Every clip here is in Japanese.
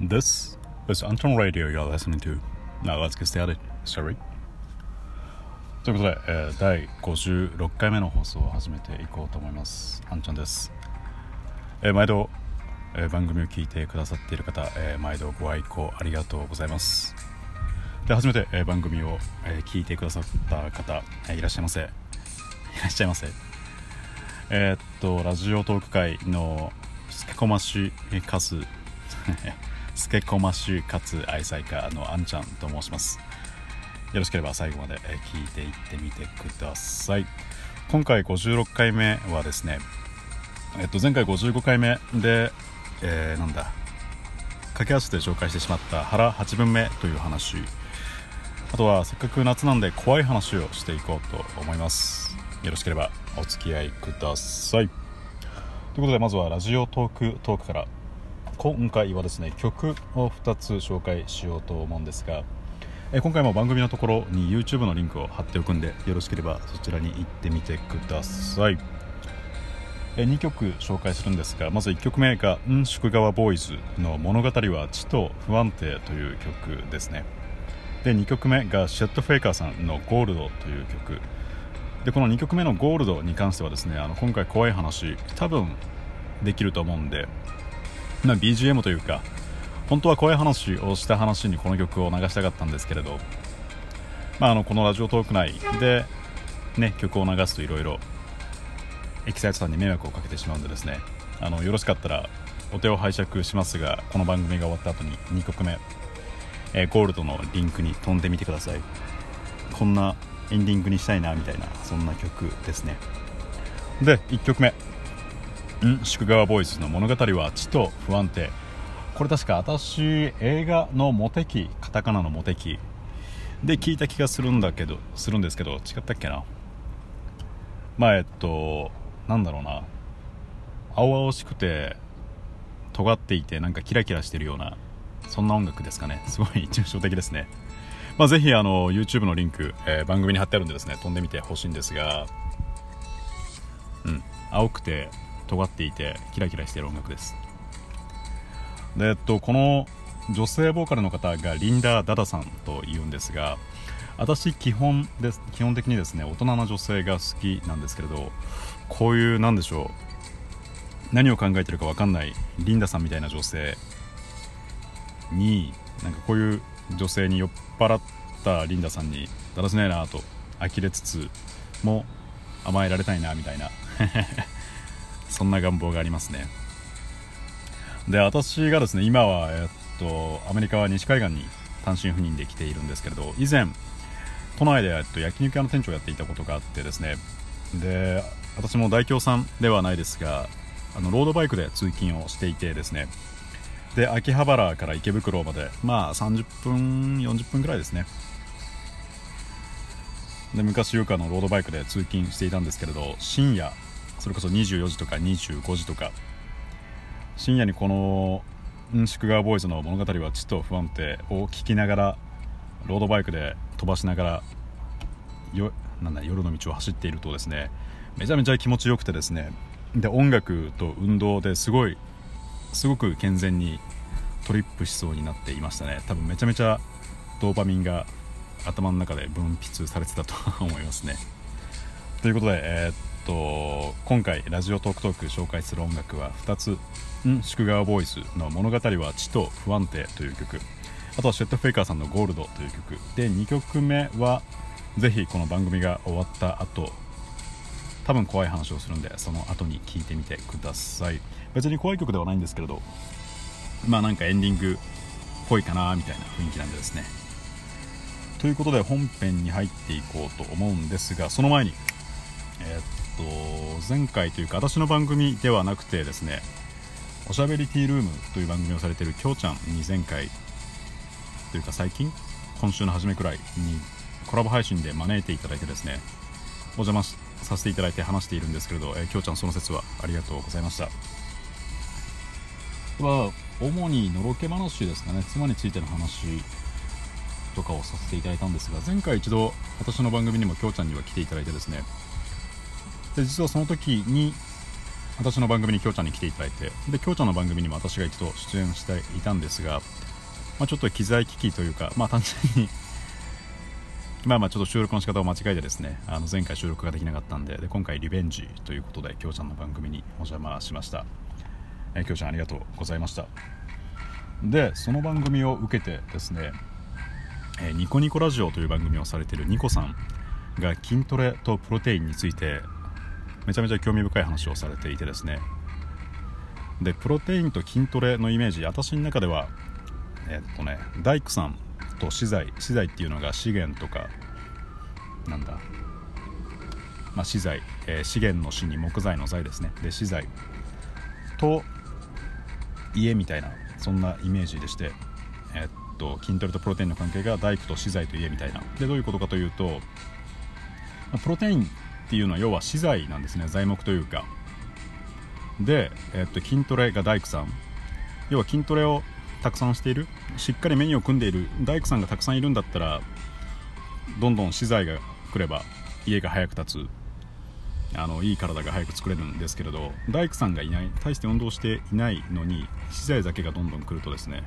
This is Anton Radio you're listening to. Now let's get started. Sorry. ということで、えー第56回目の放送を始めていこうと思います。アンちゃんです。えー毎度、えー番組を聞いてくださっている方、えー毎度ご愛顧ありがとうございます。で初めて、えー番組を、えー聞いてくださった方、えーいらっしゃいませ。いらっしゃいませ。えーっと、ラジオトーク会のスケコマシカス、スケコマシかつ愛妻家のあんちゃんと申します。よろしければ最後まで聞いていってみてください。今回56回目はですね、えっと、前回55回目で、えーなんだ、駆け足で紹介してしまった腹8分目という話、あとはせっかく夏なんで怖い話をしていこうと思います。よろしければお付き合いください。ということでまずはラジオトークトークから今回はですね曲を2つ紹介しようと思うんですがえ今回も番組のところに YouTube のリンクを貼っておくんでよろしければそちらに行ってみてください。え2曲紹介するんですがまず1曲目が「ん宿川ボーイズ」の「物語は地と不安定」という曲ですね。で2曲目がシェット・フェイカーさんの「ゴールド」という曲。でこの2曲目の「ゴールド」に関してはですねあの今回怖い話多分できると思うんで、まあ、BGM というか本当は怖い話をした話にこの曲を流したかったんですけれど、まあ、あのこのラジオトーク内で、ね、曲を流すといろいろエキサイトさんに迷惑をかけてしまうんでですねあのよろしかったらお手を拝借しますがこの番組が終わった後に2曲目、えーゴールドのリンクに飛んでみてください。こんなエンディングにしたいなみたいなそんな曲ですね。で1曲目。ん宿川ボイズの物語は地と不安定。これ確か私映画のモテキカタカナのモテキで聞いた気がするんだけどするんですけど違ったっけな？まあえっとなんだろうな。青々しくて尖っていてなんかキラキラしてるようなそんな音楽ですかね。すごい抽象的ですね。まあ、ぜひあの YouTube のリンク、えー番組に貼ってあるんでですね飛んでみてほしいんですがうん。青くて尖っていてキラキラしてる音楽です。でえっとこの女性ボーカルの方がリンダ・ダダさんというんですが私基本です基本的にですね大人の女性が好きなんですけれどこういうなんでしょう何を考えてるか分かんないリンダさんみたいな女性になんかこういう女性に酔っ払ったリンダさんにだらしないなと呆れつつも甘えられたいなみたいな。そんな願望がありますね。で私がですね今は、えっと、アメリカは西海岸に単身赴任で来ているんですけれど以前都内で、えっと、焼肉屋の店長をやっていたことがあってですねで私も大京さんではないですがあのロードバイクで通勤をしていてですねで秋葉原から池袋までまあ30分40分ぐらいですね。で昔よくあのロードバイクで通勤していたんですけれど深夜それこそ24時とか25時とか深夜にこのん宿川ボーイズの物語はちと不安定を聞きながらロードバイクで飛ばしながらよなんだ夜の道を走っているとですねめちゃめちゃ気持ちよくてですねで音楽と運動ですごいすごく健全にトリップしそうになっていましたね。多分めちゃめちゃドーパミンが頭の中で分泌されてたと思いますね。ということで、えーっと今回ラジオトークトーク紹介する音楽は2つ「ん宿川ボーイズ」の「物語は地と不安定」という曲。あとはシェット・フェイカーさんの「ゴールド」という曲。で2曲目はぜひこの番組が終わった後多分怖い話をするんでその後に聞いてみてください。別に怖い曲ではないんですけれどまあなんかエンディングっぽいかなみたいな雰囲気なんでですね。ということで本編に入っていこうと思うんですがその前にえーっと前回というか私の番組ではなくてですねおしゃべりティールームという番組をされているきょうちゃんに前回というか最近今週の初めくらいにコラボ配信で招いていただいてですねお邪魔させていただいて話しているんですけれど、えー、きょうちゃんその説はありがとうございました。は主にのろけ話ですかね。妻についての話とかをさせていただいたんですが前回一度私の番組にもきょうちゃんには来ていただいてですねで実はその時に私の番組にきょうちゃんに来ていただいてできょうちゃんの番組にも私が一度出演していたんですが、まあ、ちょっと機材機器というか、まあ、単純に まあまあちょっと収録の仕方を間違えてですねあの前回収録ができなかったんでで今回リベンジということできょうちゃんの番組にお邪魔しました。え、きょうちゃんありがとうございました。でその番組を受けてですね、えー、ニコニコラジオという番組をされているニコさんが筋トレとプロテインについてめちゃめちゃ興味深い話をされていてですね。でプロテインと筋トレのイメージ私の中ではえっとね大工さんと資材資材っていうのが資源とかなんだ、まあ、資材、えー、資源の資に木材の材ですね。で資材と家みたいなそんなイメージでして、えっと筋トレとプロテインの関係が大工と資材と家みたいな。でどういうことかというとプロテインっていうのは要は資材なんですね材木というか。で、えっと筋トレが大工さん。要は筋トレをたくさんしている。しっかりメニューを組んでいる。大工さんがたくさんいるんだったらどんどん資材が来れば家が早く建つ。あのいい体が早く作れるんですけれど大工さんがいない。大して運動していないのに資材だけがどんどん来るとですね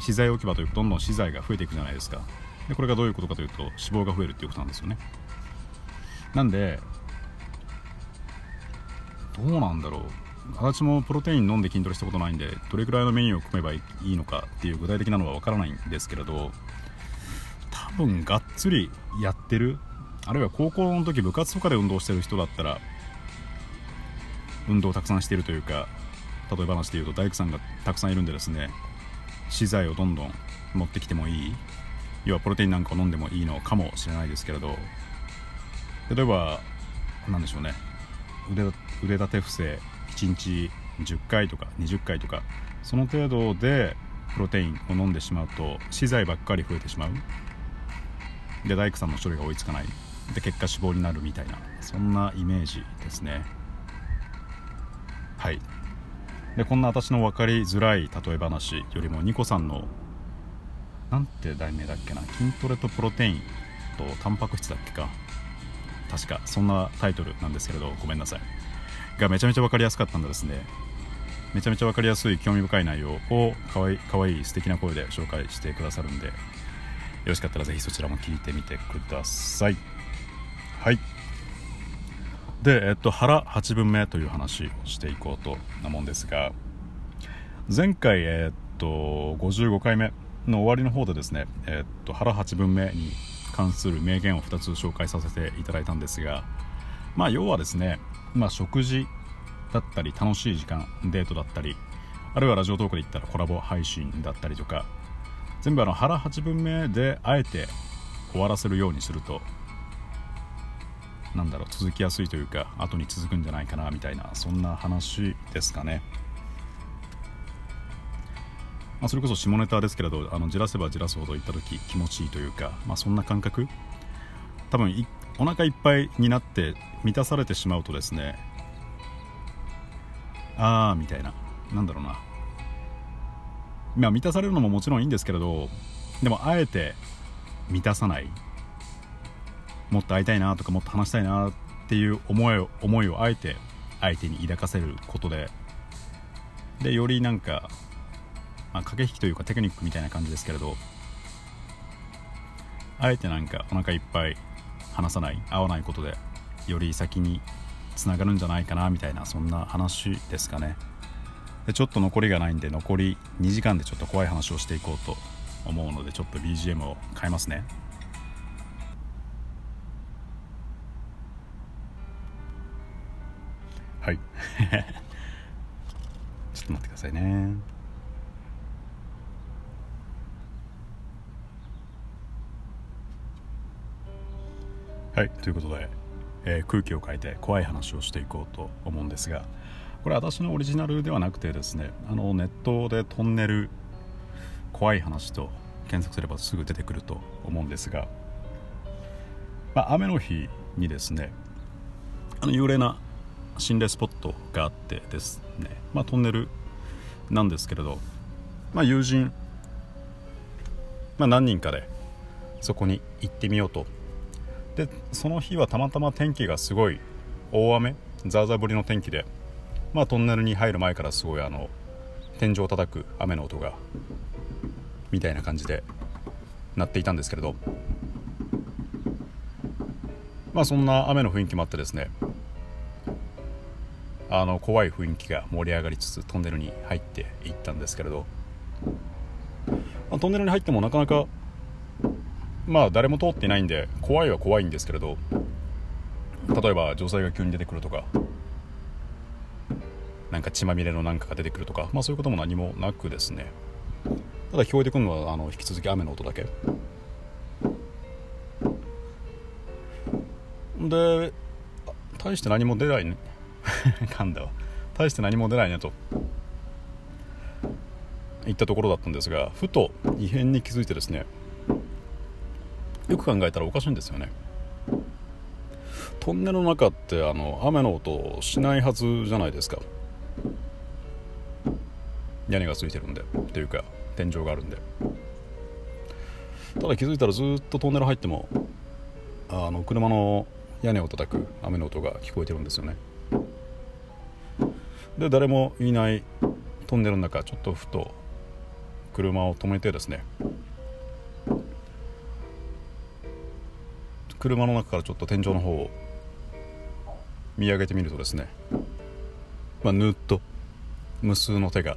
資材置き場というかどんどん資材が増えていくじゃないですか。でこれがどういうことかというと脂肪が増えるっていうことなんですよね。なんでどうなんだろう。私もプロテイン飲んで筋トレしたことないんでどれぐらいのメニューを組めばいいのかっていう具体的なのは分からないんですけれど多分がっつりやってる。あるいは高校の時部活とかで運動してる人だったら運動をたくさんしてるというか例え話で言うと大工さんがたくさんいるんでですね資材をどんどん持ってきてもいい。要はプロテインなんかを飲んでもいいのかもしれないですけれど例えば何でしょうね。腕腕立て伏せ1日10回とか20回とかその程度でプロテインを飲んでしまうと資材ばっかり増えてしまう。で大工さんの処理が追いつかない。で結果死亡になるみたいなそんなイメージですね。はい。でこんな私の分かりづらい例え話よりもニコさんのなんて題名だっけな。筋トレとプロテインとタンパク質だっけか。確かそんなタイトルなんですけれどごめんなさい。がめちゃめちゃ分かりやすかったんでですね。めちゃめちゃ分かりやすい興味深い内容をかわいかわいい素敵な声で紹介してくださるんでよろしかったらぜひそちらも聞いてみてください。はい。で、えっと、腹8分目という話をしていこうと思うんですが前回、えっと、55回目の終わりの方でですね、えっと、腹8分目に関する名言を2つ紹介させていただいたんですが、まあ、要はですね、まあ、食事だったり楽しい時間デートだったりあるいはラジオトークで言ったらコラボ配信だったりとか全部あの腹8分目であえて終わらせるようにするとなんだろう続きやすいというか後に続くんじゃないかなみたいなそんな話ですかね。まあ、それこそ下ネタですけれどあのじらせばじらすほど行った時気持ちいいというか、まあ、そんな感覚。多分お腹いっぱいになって満たされてしまうとですねああみたいな。なんだろうな。まあ満たされるのももちろんいいんですけれどでもあえて満たさない。もっと会いたいなとかもっと話したいなっていう思いを思いをあえて相手に抱かせることで。でよりなんか、まあ、駆け引きというかテクニックみたいな感じですけれどあえてなんかお腹いっぱい話さない会わないことでより先につながるんじゃないかなみたいなそんな話ですかね。でちょっと残りがないんで残り2時間でちょっと怖い話をしていこうと思うのでちょっと BGM を変えますね。はい。ちょっと待ってくださいね。はいということで、えー、空気を変えて怖い話をしていこうと思うんですがこれ私のオリジナルではなくてですねあのネットでトンネル怖い話と検索すればすぐ出てくると思うんですが、まあ、雨の日にですねあの幽霊な心霊スポットがあってですね、まあ、トンネルなんですけれど、まあ、友人、まあ、何人かでそこに行ってみようとでその日はたまたま天気がすごい大雨ザーザー降りの天気で、まあ、トンネルに入る前からすごいあの天井を叩く雨の音がみたいな感じで鳴っていたんですけれど。まあそんな雨の雰囲気もあってですねあの怖い雰囲気が盛り上がりつつトンネルに入っていったんですけれど、まあ、トンネルに入ってもなかなかまあ誰も通っていないんで怖いは怖いんですけれど例えば女性が急に出てくるとかなんか血まみれのなんかが出てくるとか、まあ、そういうことも何もなくですね。ただ聞こえてくるのはあの引き続き雨の音だけ。で大して何も出ないね。噛んだわ。大して何も出ないねと。言ったところだったんですがふと異変に気づいてですねよく考えたらおかしいんですよね。トンネルの中ってあの雨の音しないはずじゃないですか。屋根がついてるんでっていうか天井があるんで。ただ気づいたらずっとトンネル入ってもあの車の屋根を叩く雨の音が聞こえてるんですよね。で誰もいないトンネルの中ちょっとふと車を止めてですね車の中からちょっと天井の方を見上げてみるとですね、まあ、ぬっと無数の手が